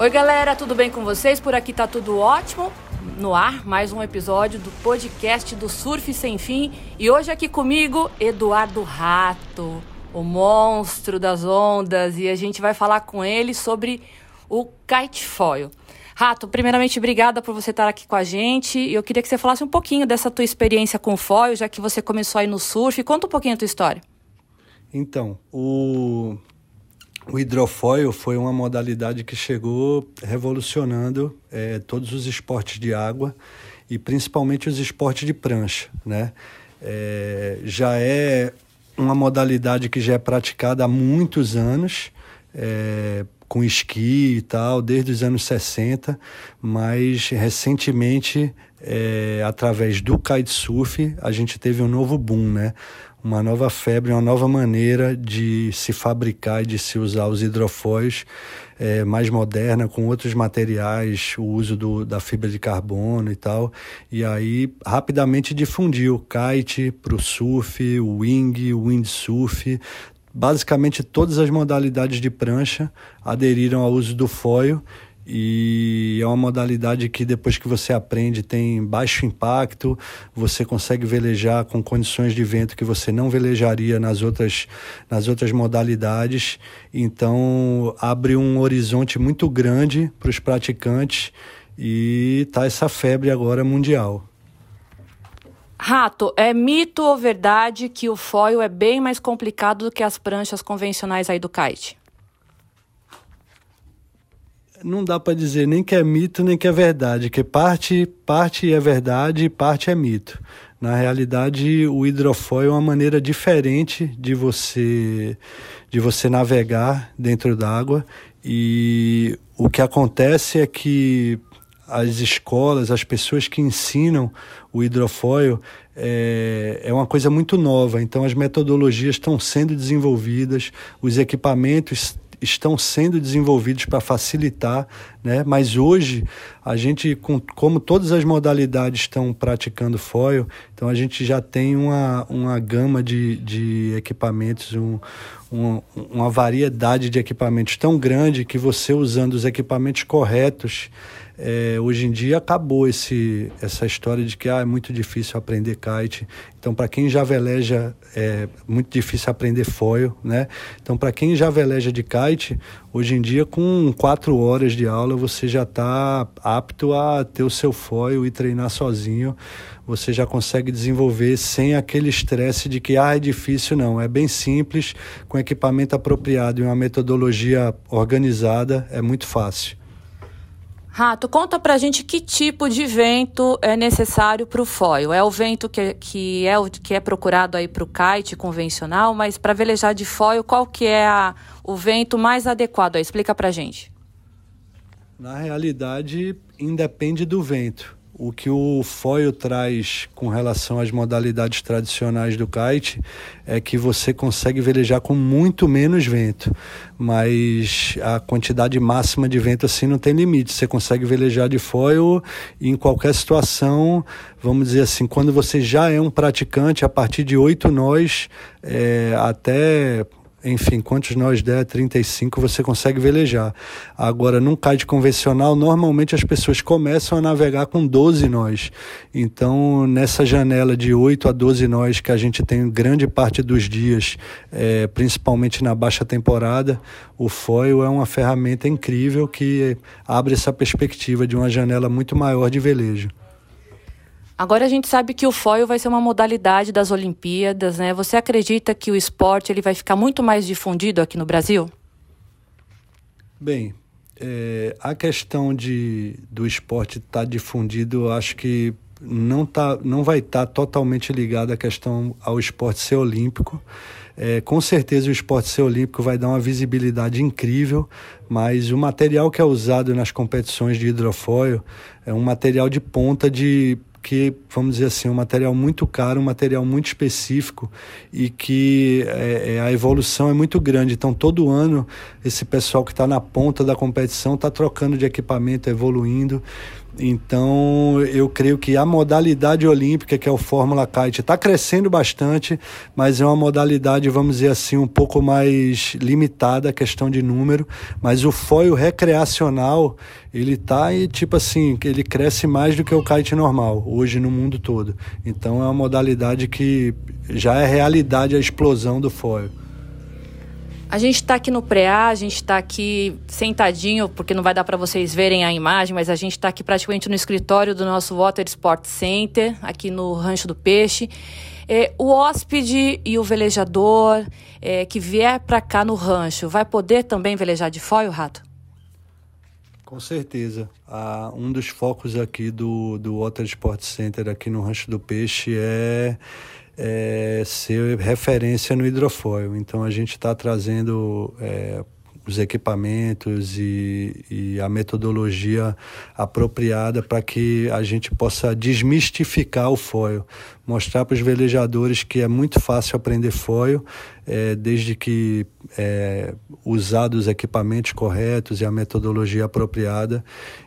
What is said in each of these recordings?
Oi, galera, tudo bem com vocês? Por aqui tá tudo ótimo. No ar, mais um episódio do podcast do Surf Sem Fim. E hoje aqui comigo, Eduardo Rato, o monstro das ondas. E a gente vai falar com ele sobre o kitefoil. Rato, primeiramente, obrigada por você estar aqui com a gente. Eu queria que você falasse um pouquinho dessa tua experiência com foil, já que você começou aí no surf. Conta um pouquinho a tua história. Então, o o hidrofoil foi uma modalidade que chegou revolucionando é, todos os esportes de água e principalmente os esportes de prancha, né? É, já é uma modalidade que já é praticada há muitos anos, é, com esqui e tal, desde os anos 60, mas recentemente, é, através do kitesurf, a gente teve um novo boom, né? Uma nova febre, uma nova maneira de se fabricar e de se usar os hidrofóis é, mais moderna, com outros materiais, o uso do, da fibra de carbono e tal. E aí rapidamente difundiu o kite para o surf, o wing, o windsurf. Basicamente todas as modalidades de prancha aderiram ao uso do foil e é uma modalidade que depois que você aprende tem baixo impacto, você consegue velejar com condições de vento que você não velejaria nas outras, nas outras modalidades. Então abre um horizonte muito grande para os praticantes e tá essa febre agora mundial. Rato, é mito ou verdade que o foil é bem mais complicado do que as pranchas convencionais aí do kite? Não dá para dizer nem que é mito nem que é verdade, que parte parte é verdade e parte é mito. Na realidade, o hidrofóil é uma maneira diferente de você de você navegar dentro d'água e o que acontece é que as escolas, as pessoas que ensinam o hidrofóil é, é uma coisa muito nova. Então, as metodologias estão sendo desenvolvidas, os equipamentos estão sendo desenvolvidos para facilitar, né? mas hoje a gente, com, como todas as modalidades estão praticando foil, então a gente já tem uma, uma gama de, de equipamentos, um, um, uma variedade de equipamentos tão grande que você usando os equipamentos corretos é, hoje em dia acabou esse, essa história de que ah, é muito difícil aprender kite. Então, para quem já veleja, é muito difícil aprender foil, né? Então, para quem já veleja de kite, hoje em dia, com quatro horas de aula, você já está apto a ter o seu foil e treinar sozinho. Você já consegue desenvolver sem aquele estresse de que ah, é difícil, não. É bem simples, com equipamento apropriado e uma metodologia organizada, é muito fácil. Rato, conta pra gente que tipo de vento é necessário para o foil. É o vento que, que, é, que é procurado aí para o kite convencional, mas para velejar de foil, qual que é a, o vento mais adequado? Aí, explica pra gente. Na realidade, independe do vento. O que o foil traz com relação às modalidades tradicionais do kite é que você consegue velejar com muito menos vento, mas a quantidade máxima de vento assim não tem limite. Você consegue velejar de foil em qualquer situação, vamos dizer assim, quando você já é um praticante, a partir de oito nós é, até enfim, quantos nós der, 35, você consegue velejar. Agora, num kite convencional, normalmente as pessoas começam a navegar com 12 nós. Então, nessa janela de 8 a 12 nós que a gente tem grande parte dos dias, é, principalmente na baixa temporada, o foil é uma ferramenta incrível que abre essa perspectiva de uma janela muito maior de velejo. Agora a gente sabe que o foil vai ser uma modalidade das Olimpíadas, né? Você acredita que o esporte ele vai ficar muito mais difundido aqui no Brasil? Bem, é, a questão de, do esporte estar tá difundido, eu acho que não, tá, não vai estar tá totalmente ligado à questão ao esporte ser olímpico. É, com certeza o esporte ser olímpico vai dar uma visibilidade incrível, mas o material que é usado nas competições de hidrofóil é um material de ponta de que, vamos dizer assim, um material muito caro, um material muito específico e que é, é, a evolução é muito grande. Então, todo ano, esse pessoal que está na ponta da competição está trocando de equipamento, evoluindo. Então, eu creio que a modalidade olímpica, que é o Fórmula Kite, está crescendo bastante, mas é uma modalidade, vamos dizer assim, um pouco mais limitada, a questão de número. Mas o foil recreacional, ele tá e tipo assim, ele cresce mais do que o kite normal, hoje no mundo todo. Então, é uma modalidade que já é realidade a explosão do foil. A gente está aqui no pré a gente está aqui sentadinho, porque não vai dar para vocês verem a imagem, mas a gente está aqui praticamente no escritório do nosso Water Sport Center, aqui no Rancho do Peixe. É, o hóspede e o velejador é, que vier para cá no rancho, vai poder também velejar de foil, Rato? Com certeza. Ah, um dos focos aqui do, do Water Sport Center aqui no Rancho do Peixe é é, ser referência no hidrofoil. Então a gente está trazendo é, os equipamentos e, e, a metodologia apropriada para que a gente possa desmistificar o foil, mostrar para os velejadores que é muito fácil aprender foil, é, desde que é, usar os equipamentos corretos e a metodologia apropriada.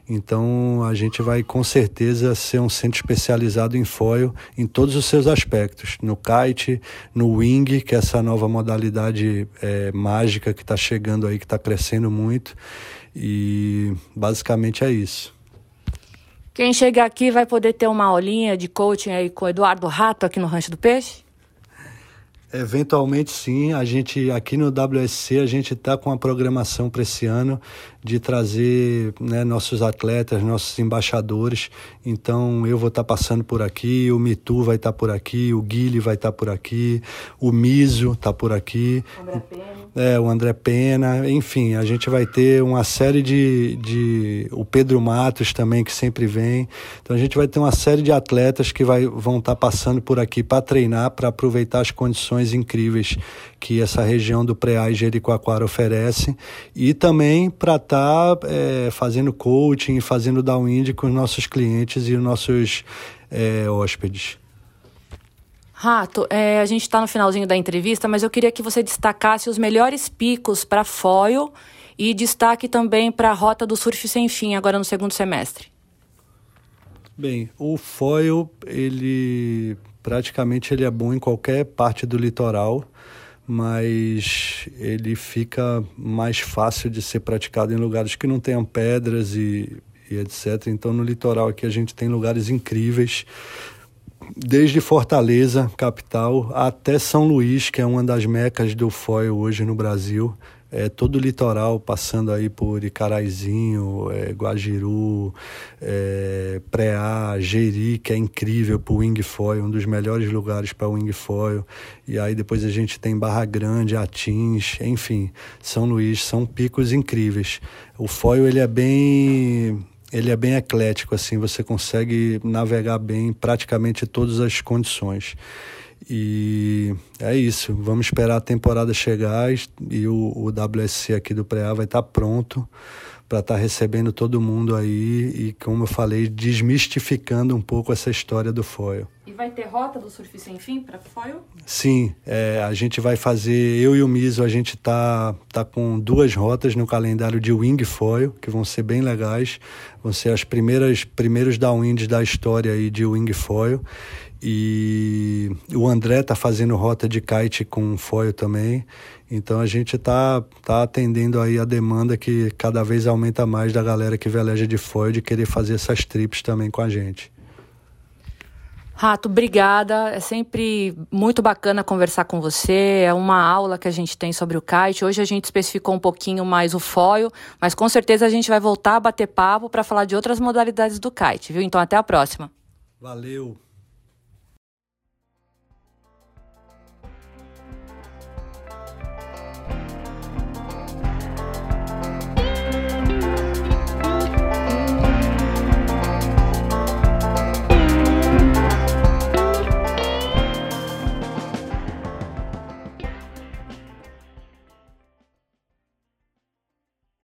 Então a gente vai com certeza ser um centro especializado em foil em todos os seus aspectos, no kite, no wing, que é essa nova modalidade é, mágica que está chegando aí, que está crescendo muito. E basicamente é isso. Quem chegar aqui vai poder ter uma aulinha de coaching aí com o Eduardo Rato aqui no Rancho do Peixe? Eventualmente sim, a gente aqui no WSC a gente está com a programação para esse ano de trazer né, nossos atletas, nossos embaixadores. Então eu vou estar tá passando por aqui, o Mitu vai estar tá por aqui, o Guile vai estar tá por aqui, o Miso está por aqui. André Pena. É, o André Pena, enfim, a gente vai ter uma série de, de. O Pedro Matos também, que sempre vem. Então a gente vai ter uma série de atletas que vai, vão estar passando por aqui para treinar, para aproveitar as condições incríveis que essa região do Preá e Jericoacoara oferece. E também para estar está é, fazendo coaching, fazendo downwind com os nossos clientes e os nossos é, hóspedes. Rato, é, a gente está no finalzinho da entrevista, mas eu queria que você destacasse os melhores picos para foil e destaque também para a rota do surf sem fim agora no segundo semestre. Bem, o foil, ele praticamente ele é bom em qualquer parte do litoral mas ele fica mais fácil de ser praticado em lugares que não tenham pedras e, e etc. Então, no litoral aqui a gente tem lugares incríveis, desde Fortaleza, capital, até São Luís, que é uma das mecas do foil hoje no Brasil é, todo o litoral, passando aí por Icaraizinho, é, Guajiru, é, Preá, Jeri, que é incrível para o wing foil, um dos melhores lugares para wing foil. E aí depois a gente tem Barra Grande, Atins, enfim, São Luís, são picos incríveis. O foil ele é bem ele é bem eclético, assim, você consegue navegar bem em praticamente todas as condições. E é isso. Vamos esperar a temporada chegar e o, o WSC aqui do Preá vai estar tá pronto para estar tá recebendo todo mundo aí e, como eu falei, desmistificando um pouco essa história do foil. E vai ter rota do Surf Sem Fim para foil? Sim, é, a gente vai fazer, eu e o Miso, a gente tá, tá com duas rotas no calendário de Wing Foil, que vão ser bem legais. Vão ser as primeiras primeiros downwinds da história aí de Wing Foil. E o André está fazendo rota de kite com foil também. Então a gente está tá atendendo aí a demanda que cada vez aumenta mais da galera que veleja de foil de querer fazer essas trips também com a gente. Rato, obrigada. É sempre muito bacana conversar com você. É uma aula que a gente tem sobre o kite. Hoje a gente especificou um pouquinho mais o foil, mas com certeza a gente vai voltar a bater papo para falar de outras modalidades do kite, viu? Então até a próxima. Valeu.